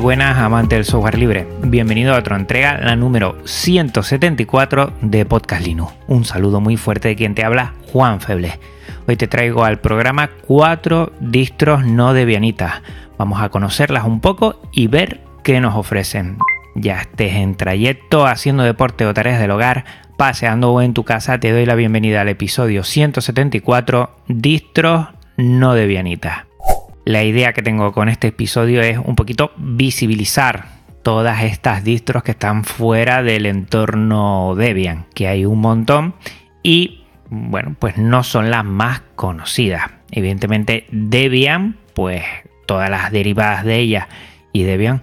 Buenas amantes del software libre, bienvenido a otra entrega, la número 174 de Podcast Linux. Un saludo muy fuerte de quien te habla, Juan Feble. Hoy te traigo al programa cuatro distros no debianitas. Vamos a conocerlas un poco y ver qué nos ofrecen. Ya estés en trayecto, haciendo deporte o tareas del hogar, paseando o en tu casa, te doy la bienvenida al episodio 174, distros no debianitas. La idea que tengo con este episodio es un poquito visibilizar todas estas distros que están fuera del entorno Debian, que hay un montón y bueno, pues no son las más conocidas. Evidentemente Debian, pues todas las derivadas de ella y Debian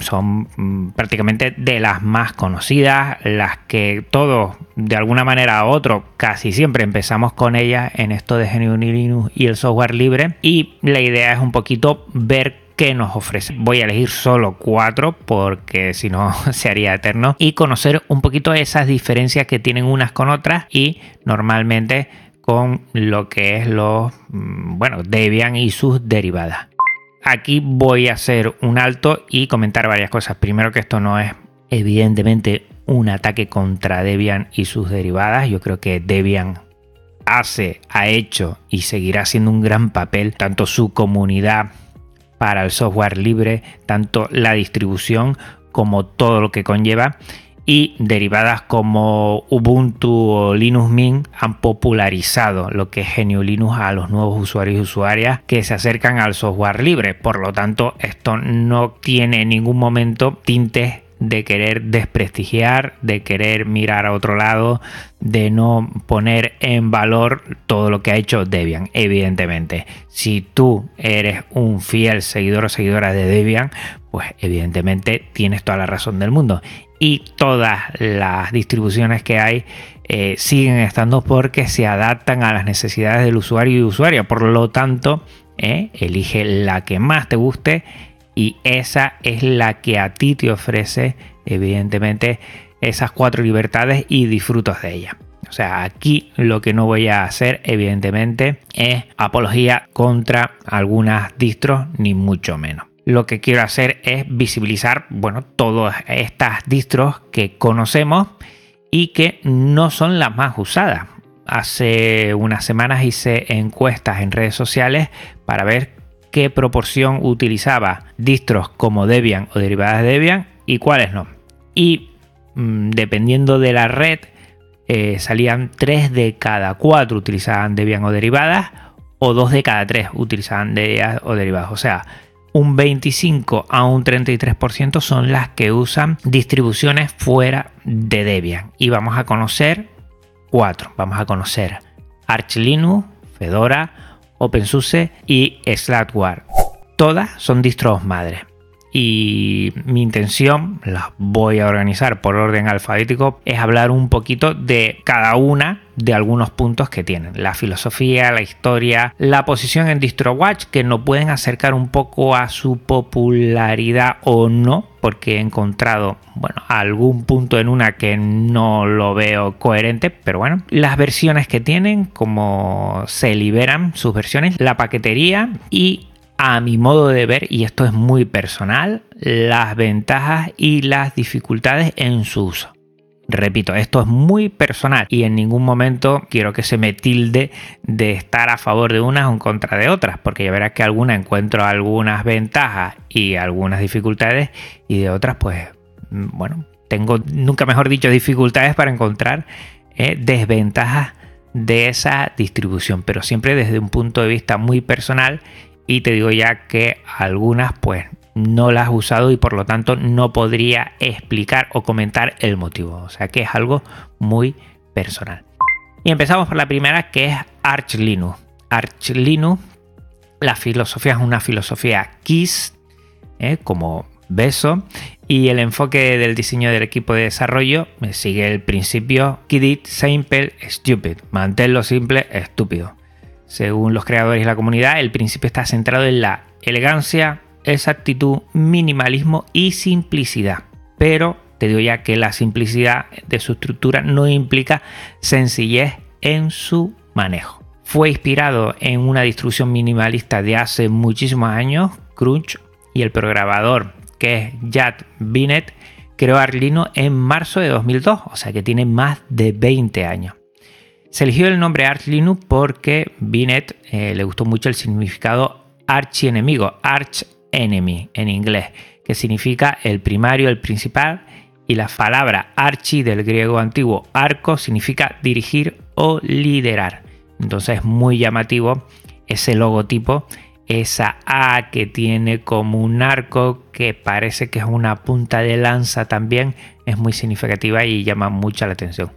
son mm, prácticamente de las más conocidas, las que todos de alguna manera u otro casi siempre empezamos con ellas en esto de GNU Linux y el software libre y la idea es un poquito ver qué nos ofrece. Voy a elegir solo cuatro porque si no se haría eterno y conocer un poquito esas diferencias que tienen unas con otras y normalmente con lo que es los mm, bueno Debian y sus derivadas. Aquí voy a hacer un alto y comentar varias cosas. Primero que esto no es evidentemente un ataque contra Debian y sus derivadas. Yo creo que Debian hace, ha hecho y seguirá haciendo un gran papel tanto su comunidad para el software libre, tanto la distribución como todo lo que conlleva y derivadas como Ubuntu o Linux Mint han popularizado lo que es GNU Linux a los nuevos usuarios y usuarias que se acercan al software libre. Por lo tanto, esto no tiene en ningún momento tintes de querer desprestigiar, de querer mirar a otro lado, de no poner en valor todo lo que ha hecho Debian. Evidentemente, si tú eres un fiel seguidor o seguidora de Debian, pues evidentemente tienes toda la razón del mundo. Y todas las distribuciones que hay eh, siguen estando porque se adaptan a las necesidades del usuario y usuaria. Por lo tanto, eh, elige la que más te guste y esa es la que a ti te ofrece evidentemente esas cuatro libertades y disfrutas de ella. O sea, aquí lo que no voy a hacer evidentemente es apología contra algunas distros ni mucho menos. Lo que quiero hacer es visibilizar, bueno, todas estas distros que conocemos y que no son las más usadas. Hace unas semanas hice encuestas en redes sociales para ver qué proporción utilizaba distros como Debian o derivadas de Debian y cuáles no. Y mm, dependiendo de la red, eh, salían 3 de cada 4 utilizaban Debian o derivadas, o 2 de cada 3 utilizaban Debian o derivadas. O sea, un 25 a un 33% son las que usan distribuciones fuera de Debian. Y vamos a conocer 4. Vamos a conocer Arch Linux, Fedora, OpenSUSE y Slackware. Todas son distros madre. Y mi intención, las voy a organizar por orden alfabético, es hablar un poquito de cada una de algunos puntos que tienen. La filosofía, la historia, la posición en DistroWatch, que nos pueden acercar un poco a su popularidad o no, porque he encontrado, bueno, algún punto en una que no lo veo coherente, pero bueno, las versiones que tienen, como se liberan sus versiones, la paquetería y a mi modo de ver, y esto es muy personal, las ventajas y las dificultades en su uso. Repito, esto es muy personal y en ningún momento quiero que se me tilde de estar a favor de unas o en contra de otras, porque ya verás que algunas encuentro algunas ventajas y algunas dificultades y de otras pues bueno, tengo nunca mejor dicho dificultades para encontrar eh, desventajas de esa distribución, pero siempre desde un punto de vista muy personal y te digo ya que algunas pues no la has usado y por lo tanto no podría explicar o comentar el motivo. O sea que es algo muy personal. Y empezamos por la primera que es Arch Linux. Arch Linux La filosofía es una filosofía KISS, ¿eh? como beso, y el enfoque del diseño del equipo de desarrollo sigue el principio Keep it simple, stupid. Manténlo simple, estúpido. Según los creadores y la comunidad, el principio está centrado en la elegancia, exactitud, minimalismo y simplicidad. Pero te digo ya que la simplicidad de su estructura no implica sencillez en su manejo. Fue inspirado en una distribución minimalista de hace muchísimos años, Crunch, y el programador que es Jad Binet, creó Arlino en marzo de 2002, o sea que tiene más de 20 años. Se eligió el nombre Arch Linux porque Binet eh, le gustó mucho el significado archienemigo, arch enemy en inglés, que significa el primario, el principal, y la palabra archi del griego antiguo arco significa dirigir o liderar. Entonces es muy llamativo ese logotipo esa A que tiene como un arco que parece que es una punta de lanza también es muy significativa y llama mucha la atención.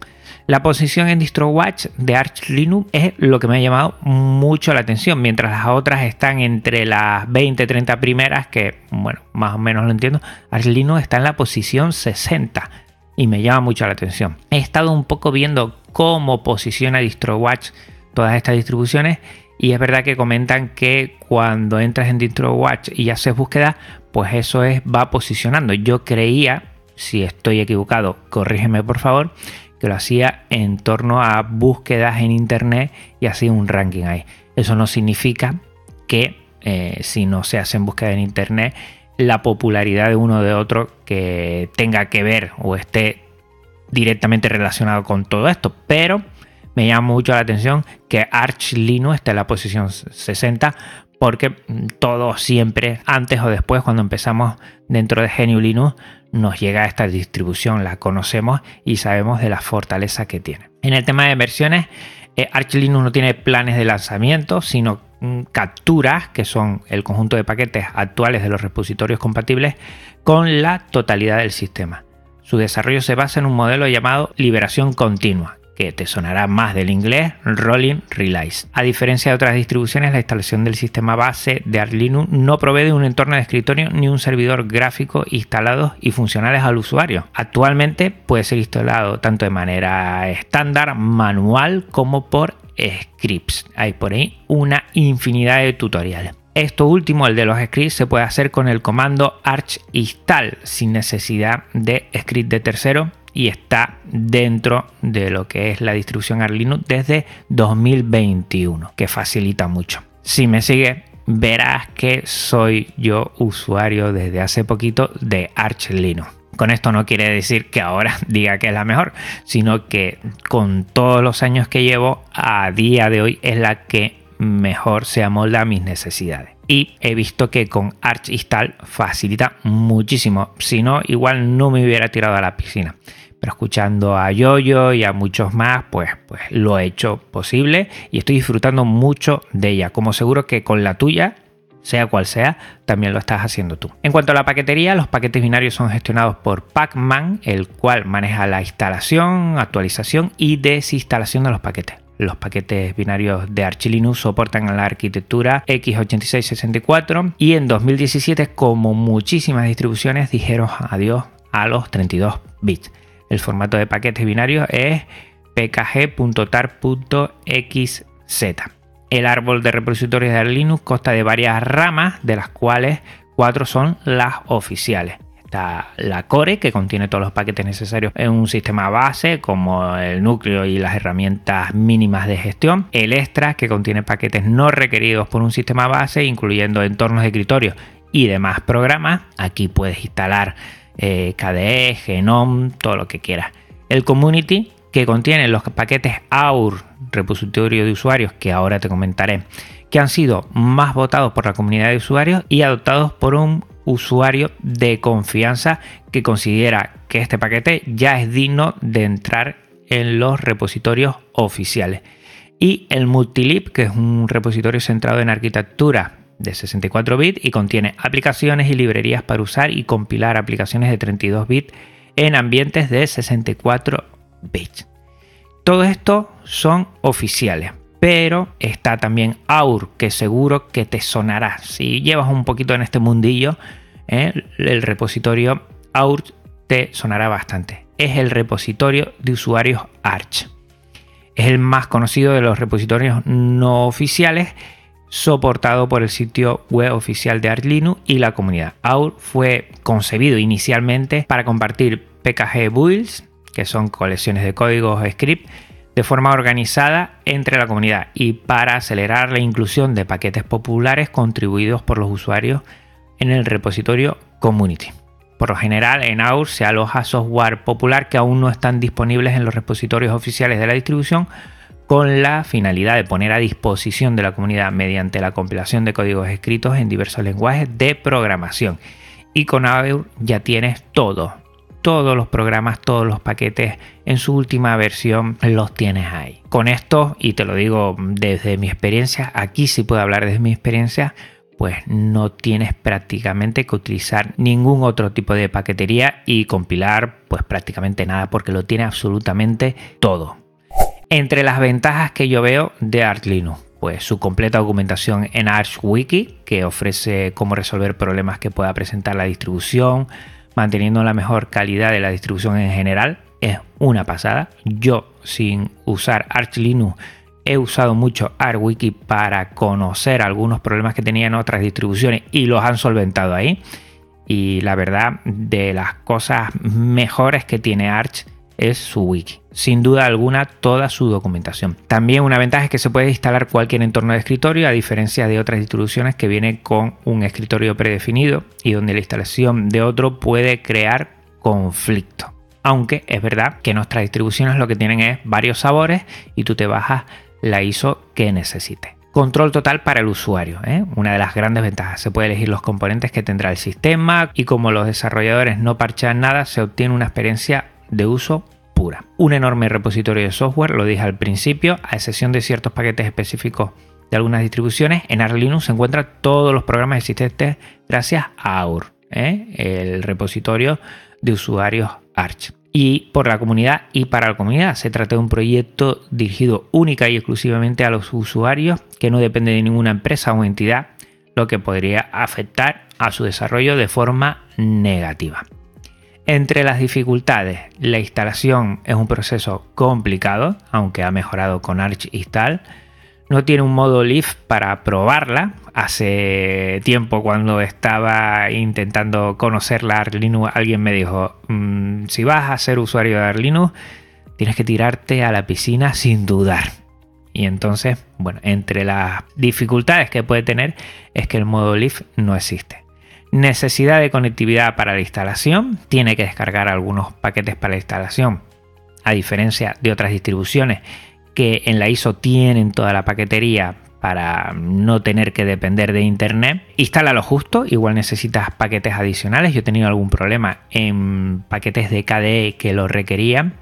La posición en DistroWatch de Arch Linux es lo que me ha llamado mucho la atención, mientras las otras están entre las 20-30 primeras, que bueno, más o menos lo entiendo, Arch Linux está en la posición 60 y me llama mucho la atención. He estado un poco viendo cómo posiciona DistroWatch todas estas distribuciones y es verdad que comentan que cuando entras en DistroWatch y haces búsqueda, pues eso es, va posicionando. Yo creía, si estoy equivocado, corrígeme por favor, que lo hacía en torno a búsquedas en internet y hacía un ranking ahí. Eso no significa que eh, si no se hacen búsquedas en internet, la popularidad de uno de otro que tenga que ver o esté directamente relacionado con todo esto. Pero me llama mucho la atención que Arch Linux esté en la posición 60 porque todo siempre, antes o después, cuando empezamos dentro de GNU Linux, nos llega esta distribución, la conocemos y sabemos de la fortaleza que tiene. En el tema de versiones, eh, Arch Linux no tiene planes de lanzamiento, sino mm, capturas, que son el conjunto de paquetes actuales de los repositorios compatibles, con la totalidad del sistema. Su desarrollo se basa en un modelo llamado liberación continua, que te sonará más del inglés, Rolling Release. A diferencia de otras distribuciones, la instalación del sistema base de Arch no provee de un entorno de escritorio ni un servidor gráfico instalados y funcionales al usuario. Actualmente puede ser instalado tanto de manera estándar, manual, como por scripts. Hay por ahí una infinidad de tutoriales. Esto último, el de los scripts, se puede hacer con el comando arch install sin necesidad de script de tercero y está dentro de lo que es la distribución Arch desde 2021, que facilita mucho. Si me sigue, verás que soy yo usuario desde hace poquito de Arch Linux. Con esto no quiere decir que ahora diga que es la mejor, sino que con todos los años que llevo, a día de hoy es la que mejor se amolda a mis necesidades. Y he visto que con Arch Install facilita muchísimo. Si no, igual no me hubiera tirado a la piscina pero escuchando a Yoyo y a muchos más, pues, pues lo he hecho posible y estoy disfrutando mucho de ella, como seguro que con la tuya sea cual sea, también lo estás haciendo tú. En cuanto a la paquetería, los paquetes binarios son gestionados por Pacman, el cual maneja la instalación, actualización y desinstalación de los paquetes. Los paquetes binarios de Archilinux soportan la arquitectura x86-64 y en 2017, como muchísimas distribuciones, dijeron adiós a los 32 bits. El formato de paquetes binarios es pkg.tar.xz. El árbol de repositorios de Linux consta de varias ramas, de las cuales cuatro son las oficiales. Está la core, que contiene todos los paquetes necesarios en un sistema base, como el núcleo y las herramientas mínimas de gestión. El extra, que contiene paquetes no requeridos por un sistema base, incluyendo entornos de escritorio y demás programas. Aquí puedes instalar eh, KDE, Genome, todo lo que quieras. El Community, que contiene los paquetes AUR, repositorio de usuarios, que ahora te comentaré, que han sido más votados por la comunidad de usuarios y adoptados por un usuario de confianza que considera que este paquete ya es digno de entrar en los repositorios oficiales. Y el Multilib, que es un repositorio centrado en arquitectura de 64 bits y contiene aplicaciones y librerías para usar y compilar aplicaciones de 32 bits en ambientes de 64 bits. Todo esto son oficiales, pero está también Aur, que seguro que te sonará. Si llevas un poquito en este mundillo, ¿eh? el repositorio Aur te sonará bastante. Es el repositorio de usuarios Arch. Es el más conocido de los repositorios no oficiales, soportado por el sitio web oficial de Arch Linux y la comunidad. Aur fue concebido inicialmente para compartir PKG builds, que son colecciones de códigos script, de forma organizada entre la comunidad y para acelerar la inclusión de paquetes populares contribuidos por los usuarios en el repositorio Community. Por lo general, en AUR se aloja software popular que aún no están disponibles en los repositorios oficiales de la distribución con la finalidad de poner a disposición de la comunidad mediante la compilación de códigos escritos en diversos lenguajes de programación. Y con AUR ya tienes todo, todos los programas, todos los paquetes en su última versión los tienes ahí. Con esto, y te lo digo desde mi experiencia, aquí sí puedo hablar desde mi experiencia, pues no tienes prácticamente que utilizar ningún otro tipo de paquetería y compilar pues prácticamente nada porque lo tiene absolutamente todo. Entre las ventajas que yo veo de Arch Linux, pues su completa documentación en Arch Wiki, que ofrece cómo resolver problemas que pueda presentar la distribución, manteniendo la mejor calidad de la distribución en general, es una pasada. Yo sin usar Arch Linux he usado mucho ArchWiki para conocer algunos problemas que tenía en otras distribuciones y los han solventado ahí. Y la verdad, de las cosas mejores que tiene Arch es su wiki. Sin duda alguna, toda su documentación. También una ventaja es que se puede instalar cualquier entorno de escritorio, a diferencia de otras distribuciones que vienen con un escritorio predefinido y donde la instalación de otro puede crear conflicto. Aunque es verdad que nuestras distribuciones lo que tienen es varios sabores y tú te bajas la ISO que necesite. Control total para el usuario, ¿eh? una de las grandes ventajas. Se puede elegir los componentes que tendrá el sistema y como los desarrolladores no parchan nada, se obtiene una experiencia de uso pura. Un enorme repositorio de software, lo dije al principio, a excepción de ciertos paquetes específicos de algunas distribuciones, en Arch Linux se encuentran todos los programas existentes gracias a AUR, ¿eh? el repositorio de usuarios Arch y por la comunidad y para la comunidad. Se trata de un proyecto dirigido única y exclusivamente a los usuarios que no depende de ninguna empresa o entidad, lo que podría afectar a su desarrollo de forma negativa. Entre las dificultades, la instalación es un proceso complicado, aunque ha mejorado con Arch Install no tiene un modo live para probarla. Hace tiempo cuando estaba intentando conocer la Linux, alguien me dijo, mm, si vas a ser usuario de Linux, tienes que tirarte a la piscina sin dudar. Y entonces, bueno, entre las dificultades que puede tener es que el modo live no existe. Necesidad de conectividad para la instalación, tiene que descargar algunos paquetes para la instalación, a diferencia de otras distribuciones que en la ISO tienen toda la paquetería para no tener que depender de internet. Instala lo justo, igual necesitas paquetes adicionales. Yo he tenido algún problema en paquetes de KDE que lo requerían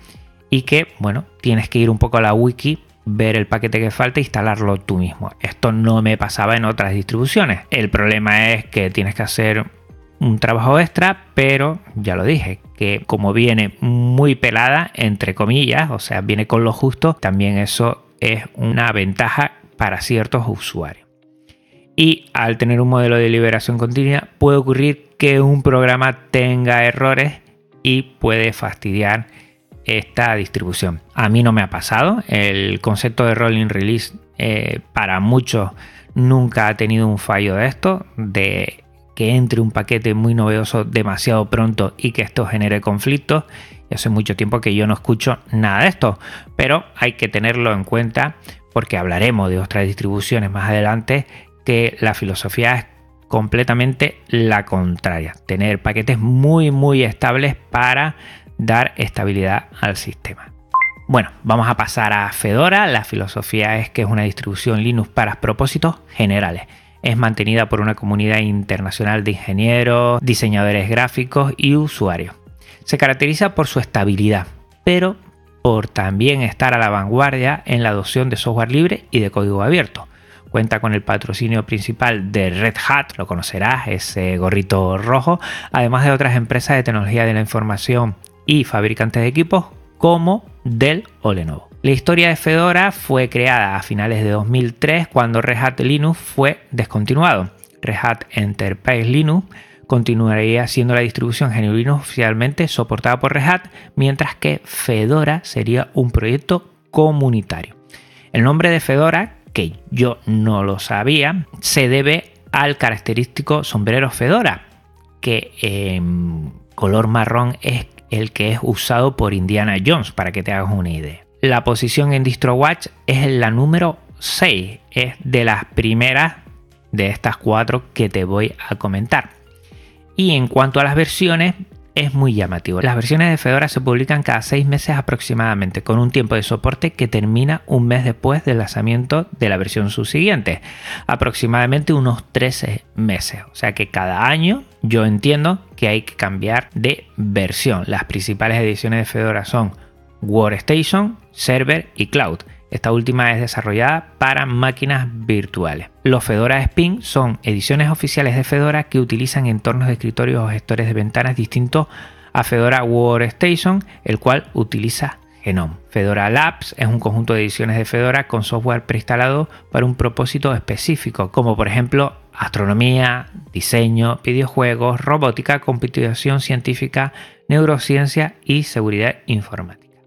y que, bueno, tienes que ir un poco a la wiki, ver el paquete que falta e instalarlo tú mismo. Esto no me pasaba en otras distribuciones. El problema es que tienes que hacer un trabajo extra, pero ya lo dije, que como viene muy pelada, entre comillas, o sea, viene con lo justo, también eso es una ventaja para ciertos usuarios. Y al tener un modelo de liberación continua, puede ocurrir que un programa tenga errores y puede fastidiar esta distribución. A mí no me ha pasado. El concepto de rolling release eh, para muchos nunca ha tenido un fallo de esto, de que entre un paquete muy novedoso demasiado pronto y que esto genere conflictos. Hace mucho tiempo que yo no escucho nada de esto, pero hay que tenerlo en cuenta porque hablaremos de otras distribuciones más adelante que la filosofía es completamente la contraria, tener paquetes muy muy estables para dar estabilidad al sistema. Bueno, vamos a pasar a Fedora. La filosofía es que es una distribución Linux para propósitos generales es mantenida por una comunidad internacional de ingenieros, diseñadores gráficos y usuarios. Se caracteriza por su estabilidad, pero por también estar a la vanguardia en la adopción de software libre y de código abierto. Cuenta con el patrocinio principal de Red Hat, lo conocerás, ese gorrito rojo, además de otras empresas de tecnología de la información y fabricantes de equipos como Dell o Lenovo. La historia de Fedora fue creada a finales de 2003 cuando Red Hat Linux fue descontinuado. Red Hat Enterprise Linux continuaría siendo la distribución GNU Linux oficialmente soportada por Red Hat, mientras que Fedora sería un proyecto comunitario. El nombre de Fedora, que yo no lo sabía, se debe al característico sombrero Fedora, que en color marrón es el que es usado por Indiana Jones, para que te hagas una idea. La posición en DistroWatch es la número 6, es de las primeras de estas cuatro que te voy a comentar. Y en cuanto a las versiones, es muy llamativo. Las versiones de Fedora se publican cada seis meses aproximadamente, con un tiempo de soporte que termina un mes después del lanzamiento de la versión subsiguiente, aproximadamente unos 13 meses. O sea que cada año yo entiendo hay que cambiar de versión. Las principales ediciones de Fedora son Workstation, Server y Cloud. Esta última es desarrollada para máquinas virtuales. Los Fedora Spin son ediciones oficiales de Fedora que utilizan entornos de escritorio o gestores de ventanas distintos a Fedora Workstation, el cual utiliza Genome. Fedora Labs es un conjunto de ediciones de Fedora con software preinstalado para un propósito específico, como por ejemplo astronomía, diseño, videojuegos, robótica, computación científica, neurociencia y seguridad informática.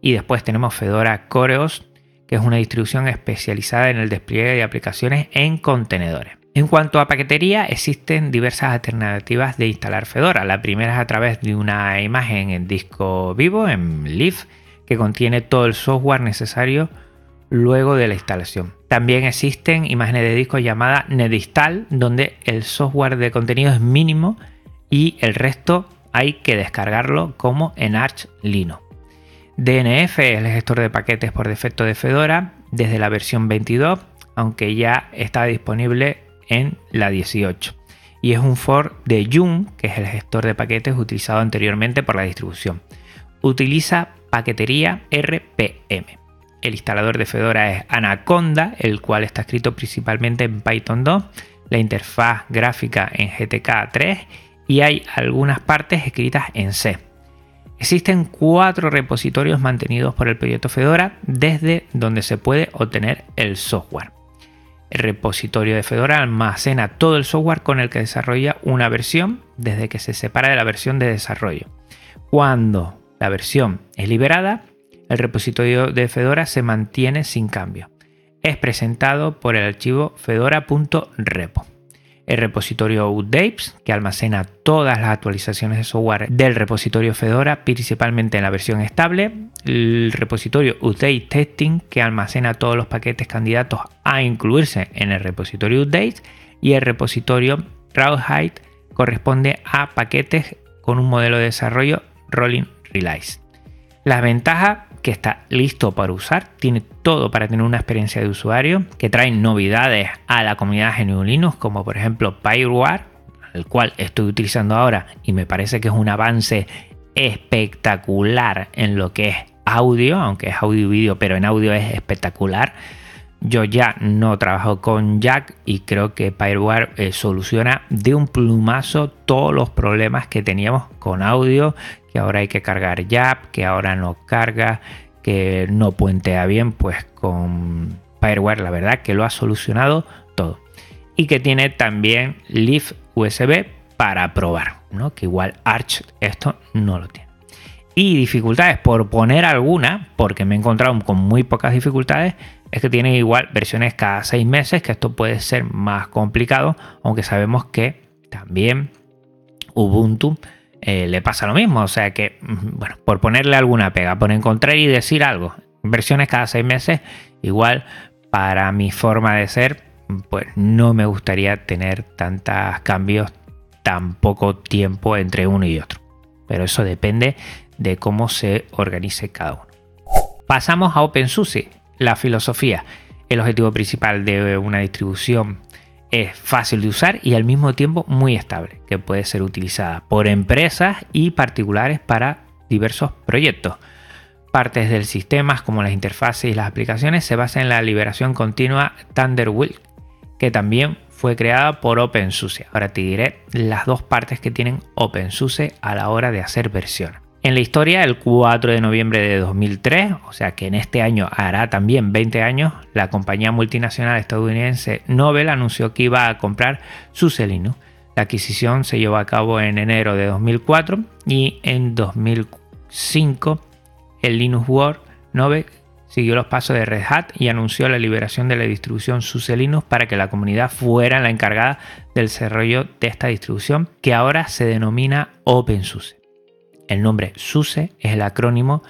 Y después tenemos Fedora Coreos, que es una distribución especializada en el despliegue de aplicaciones en contenedores. En cuanto a paquetería, existen diversas alternativas de instalar Fedora. La primera es a través de una imagen en disco vivo, en Leaf, que contiene todo el software necesario luego de la instalación. También existen imágenes de disco llamadas Nedinstall, donde el software de contenido es mínimo y el resto hay que descargarlo como en Arch Linux. DNF es el gestor de paquetes por defecto de Fedora desde la versión 22, aunque ya está disponible en la 18. Y es un for de Yum, que es el gestor de paquetes utilizado anteriormente por la distribución. Utiliza paquetería RPM. El instalador de Fedora es Anaconda, el cual está escrito principalmente en Python 2, la interfaz gráfica en GTK 3 y hay algunas partes escritas en C. Existen cuatro repositorios mantenidos por el proyecto Fedora desde donde se puede obtener el software. El repositorio de Fedora almacena todo el software con el que desarrolla una versión desde que se separa de la versión de desarrollo. Cuando la versión es liberada, el repositorio de Fedora se mantiene sin cambio. Es presentado por el archivo fedora.repo el repositorio Updates, que almacena todas las actualizaciones de software del repositorio Fedora, principalmente en la versión estable, el repositorio Update Testing, que almacena todos los paquetes candidatos a incluirse en el repositorio Updates, y el repositorio Rawhide corresponde a paquetes con un modelo de desarrollo Rolling Release. Las ventajas que está listo para usar, tiene todo para tener una experiencia de usuario, que trae novedades a la comunidad GNU Linux, como por ejemplo Pyreware, el cual estoy utilizando ahora y me parece que es un avance espectacular en lo que es audio, aunque es audio y vídeo, pero en audio es espectacular. Yo ya no trabajo con Jack y creo que Pyreware eh, soluciona de un plumazo todos los problemas que teníamos con audio que ahora hay que cargar YAP, que ahora no carga, que no puentea bien, pues con Fireware la verdad que lo ha solucionado todo. Y que tiene también Leaf USB para probar, ¿no? que igual Arch esto no lo tiene. Y dificultades, por poner alguna, porque me he encontrado con muy pocas dificultades, es que tiene igual versiones cada seis meses, que esto puede ser más complicado, aunque sabemos que también Ubuntu eh, le pasa lo mismo. O sea que, mm, bueno, por ponerle alguna pega, por encontrar y decir algo, versiones cada seis meses, igual para mi forma de ser, pues no me gustaría tener tantos cambios tan poco tiempo entre uno y otro. Pero eso depende de cómo se organice cada uno. Pasamos a OpenSUSE, la filosofía. El objetivo principal de una distribución es fácil de usar y al mismo tiempo muy estable, que puede ser utilizada por empresas y particulares para diversos proyectos. Partes del sistema, como las interfaces y las aplicaciones, se basan en la liberación continua Thunderwheel, que también fue creada por OpenSUSE. Ahora te diré las dos partes que tienen OpenSUSE a la hora de hacer versiones. En la historia, el 4 de noviembre de 2003, o sea que en este año hará también 20 años, la compañía multinacional estadounidense Nobel anunció que iba a comprar SUSE Linux. La adquisición se llevó a cabo en enero de 2004 y en 2005 el Linux World Nobel siguió los pasos de Red Hat y anunció la liberación de la distribución SUSE Linux para que la comunidad fuera la encargada del desarrollo de esta distribución que ahora se denomina OpenSUSE. El nombre SUSE es el acrónimo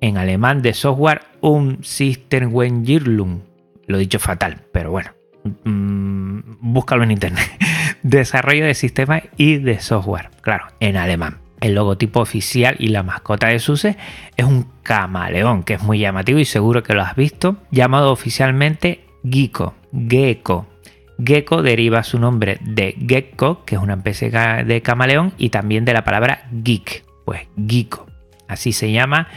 en alemán de software Um Systementwicklung. Lo he dicho fatal, pero bueno, mmm, búscalo en internet. Desarrollo de sistemas y de software, claro, en alemán. El logotipo oficial y la mascota de SUSE es un camaleón, que es muy llamativo y seguro que lo has visto, llamado oficialmente Gecko. Gecko. Gecko deriva su nombre de gecko, que es una especie de camaleón, y también de la palabra geek, pues Giko. Así se llama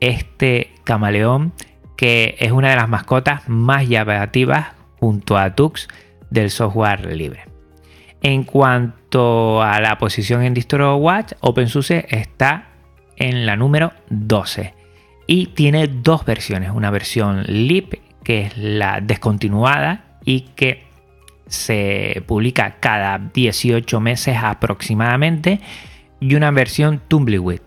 este camaleón que es una de las mascotas más llamativas junto a Tux del software libre. En cuanto a la posición en DistroWatch, OpenSUSE está en la número 12 y tiene dos versiones, una versión LIP que es la descontinuada y que se publica cada 18 meses aproximadamente y una versión Tumbleweed,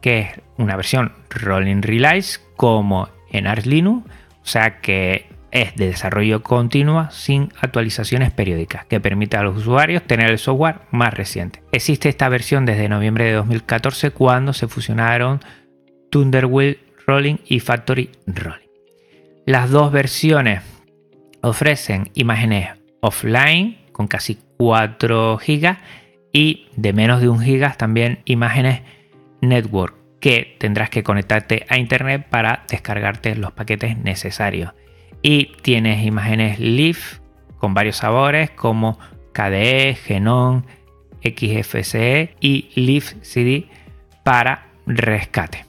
que es una versión Rolling Release como en Arch Linux, o sea que es de desarrollo continuo sin actualizaciones periódicas, que permite a los usuarios tener el software más reciente. Existe esta versión desde noviembre de 2014 cuando se fusionaron Thunderwheel Rolling y Factory Rolling. Las dos versiones ofrecen imágenes offline con casi 4 GB y de menos de un gigas también imágenes network que tendrás que conectarte a internet para descargarte los paquetes necesarios. Y tienes imágenes Leaf con varios sabores como KDE, Genon, XFCE y Leaf CD para rescate.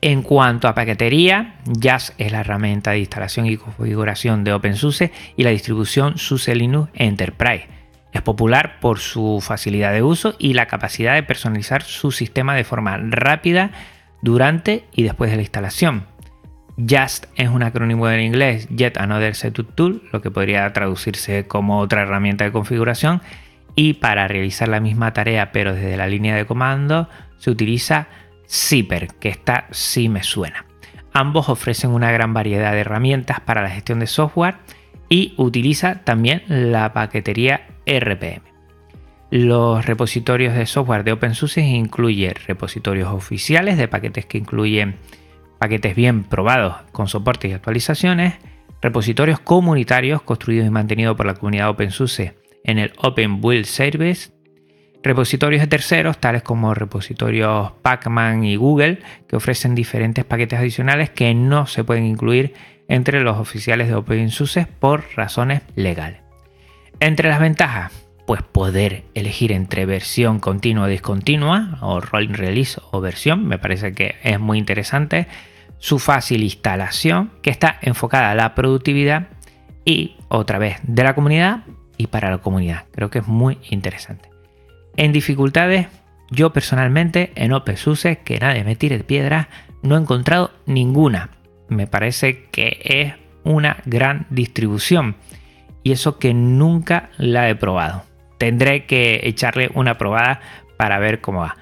En cuanto a paquetería, Jazz es la herramienta de instalación y configuración de OpenSUSE y la distribución SUSE Linux Enterprise es popular por su facilidad de uso y la capacidad de personalizar su sistema de forma rápida durante y después de la instalación. Just es un acrónimo en inglés Yet Another Setup Tool, lo que podría traducirse como otra herramienta de configuración. Y para realizar la misma tarea pero desde la línea de comando se utiliza Zipper, que esta sí me suena. Ambos ofrecen una gran variedad de herramientas para la gestión de software y utiliza también la paquetería RPM. Los repositorios de software de OpenSUSE incluyen repositorios oficiales de paquetes que incluyen paquetes bien probados con soporte y actualizaciones, repositorios comunitarios construidos y mantenidos por la comunidad OpenSUSE en el Open Build Service, repositorios de terceros tales como repositorios Pacman y Google que ofrecen diferentes paquetes adicionales que no se pueden incluir entre los oficiales de OpenSUSE por razones legales. Entre las ventajas, pues poder elegir entre versión continua o discontinua, o rolling release o versión, me parece que es muy interesante. Su fácil instalación, que está enfocada a la productividad y otra vez de la comunidad y para la comunidad. Creo que es muy interesante. En dificultades, yo personalmente en OpenSUSE, que nadie me tire piedra, no he encontrado ninguna. Me parece que es una gran distribución y eso que nunca la he probado. Tendré que echarle una probada para ver cómo va.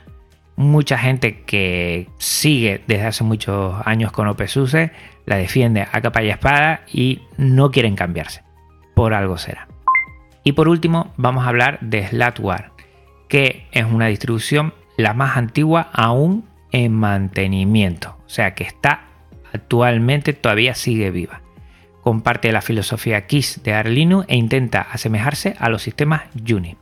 Mucha gente que sigue desde hace muchos años con OpenSUSE la defiende a capa y espada y no quieren cambiarse. Por algo será. Y por último, vamos a hablar de Slatware, que es una distribución la más antigua aún en mantenimiento. O sea que está actualmente todavía sigue viva comparte la filosofía KISS de Arlinu e intenta asemejarse a los sistemas Juni.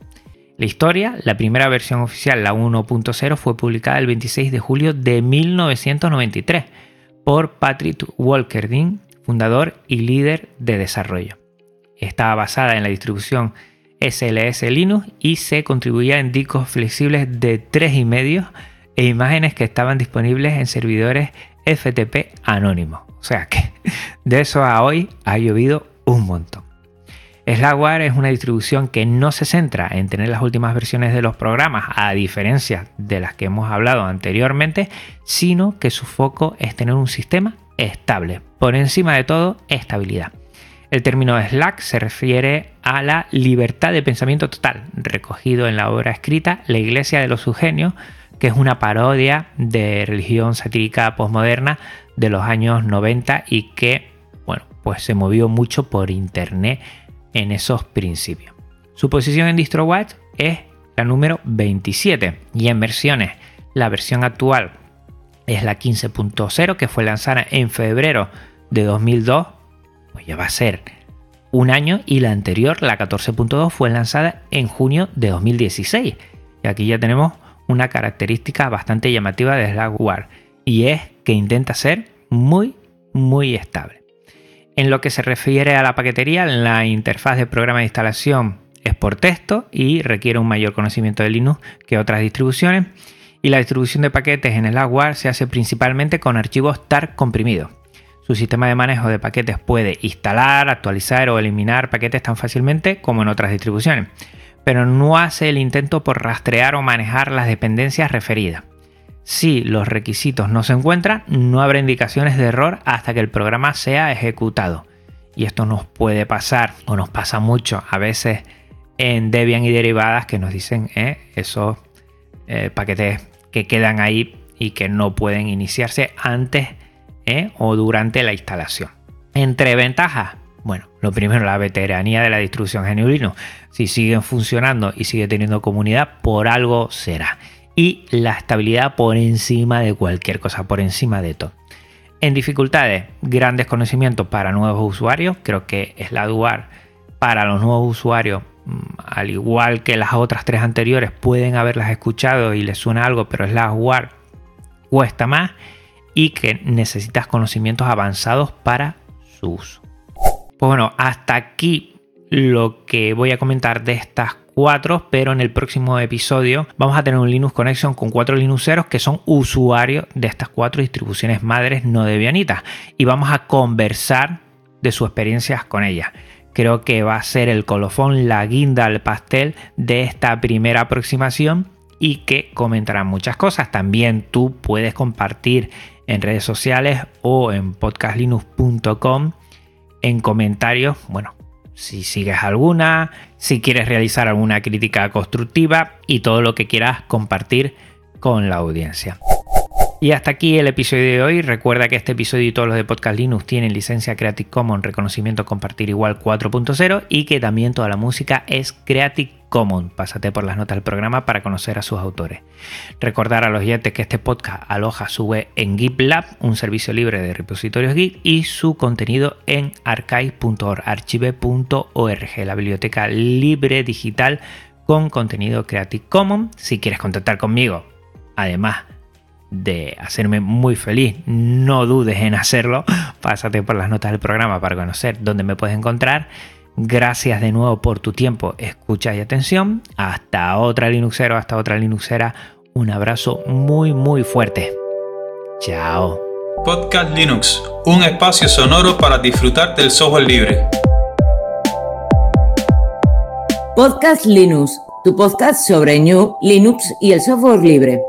La historia, la primera versión oficial, la 1.0, fue publicada el 26 de julio de 1993 por Patrick Walkerding, fundador y líder de desarrollo. Estaba basada en la distribución SLS Linux y se contribuía en discos flexibles de 3,5 e imágenes que estaban disponibles en servidores FTP anónimos. O sea que de eso a hoy ha llovido un montón. Slackware es una distribución que no se centra en tener las últimas versiones de los programas, a diferencia de las que hemos hablado anteriormente, sino que su foco es tener un sistema estable. Por encima de todo, estabilidad. El término Slack se refiere a la libertad de pensamiento total, recogido en la obra escrita La Iglesia de los Eugenios, que es una parodia de religión satírica postmoderna de los años 90 y que, bueno, pues se movió mucho por internet en esos principios. Su posición en DistroWatch es la número 27 y en versiones, la versión actual es la 15.0 que fue lanzada en febrero de 2002, pues ya va a ser un año y la anterior, la 14.2, fue lanzada en junio de 2016. Y aquí ya tenemos una característica bastante llamativa de Slackware y es que intenta ser muy, muy estable. En lo que se refiere a la paquetería, la interfaz de programa de instalación es por texto y requiere un mayor conocimiento de Linux que otras distribuciones. Y la distribución de paquetes en el Slackware se hace principalmente con archivos TAR comprimidos. Su sistema de manejo de paquetes puede instalar, actualizar o eliminar paquetes tan fácilmente como en otras distribuciones, pero no hace el intento por rastrear o manejar las dependencias referidas. Si los requisitos no se encuentran, no habrá indicaciones de error hasta que el programa sea ejecutado. Y esto nos puede pasar, o nos pasa mucho a veces en Debian y derivadas que nos dicen eh, esos eh, paquetes que quedan ahí y que no pueden iniciarse antes eh, o durante la instalación. Entre ventajas, bueno, lo primero, la veteranía de la distribución GNU. Si siguen funcionando y sigue teniendo comunidad, por algo será y la estabilidad por encima de cualquier cosa, por encima de todo. En dificultades, grandes conocimientos para nuevos usuarios. Creo que es la Duar para los nuevos usuarios, mm, al igual que las otras tres anteriores, pueden haberlas escuchado y les suena algo, pero es la UAR cuesta más y que necesitas conocimientos avanzados para su uso. Pues bueno, hasta aquí lo que voy a comentar de estas pero en el próximo episodio vamos a tener un Linux Connection con cuatro Linuxeros que son usuarios de estas cuatro distribuciones madres no debianitas y vamos a conversar de sus experiencias con ellas. Creo que va a ser el colofón, la guinda al pastel de esta primera aproximación y que comentarán muchas cosas. También tú puedes compartir en redes sociales o en podcastlinux.com en comentarios, bueno, si sigues alguna, si quieres realizar alguna crítica constructiva y todo lo que quieras compartir con la audiencia. Y hasta aquí el episodio de hoy. Recuerda que este episodio y todos los de Podcast Linux tienen licencia Creative Commons reconocimiento compartir igual 4.0 y que también toda la música es Creative Commons. Pásate por las notas del programa para conocer a sus autores. Recordar a los oyentes que este podcast aloja su web en GitLab, un servicio libre de repositorios Git, y su contenido en archive.org, archive.org, la biblioteca libre digital con contenido Creative Commons. Si quieres contactar conmigo, además de hacerme muy feliz, no dudes en hacerlo. Pásate por las notas del programa para conocer dónde me puedes encontrar. Gracias de nuevo por tu tiempo, escucha y atención. Hasta otra Linuxero, hasta otra Linuxera. Un abrazo muy muy fuerte. Chao. Podcast Linux, un espacio sonoro para disfrutar del software libre. Podcast Linux, tu podcast sobre New, Linux y el software libre.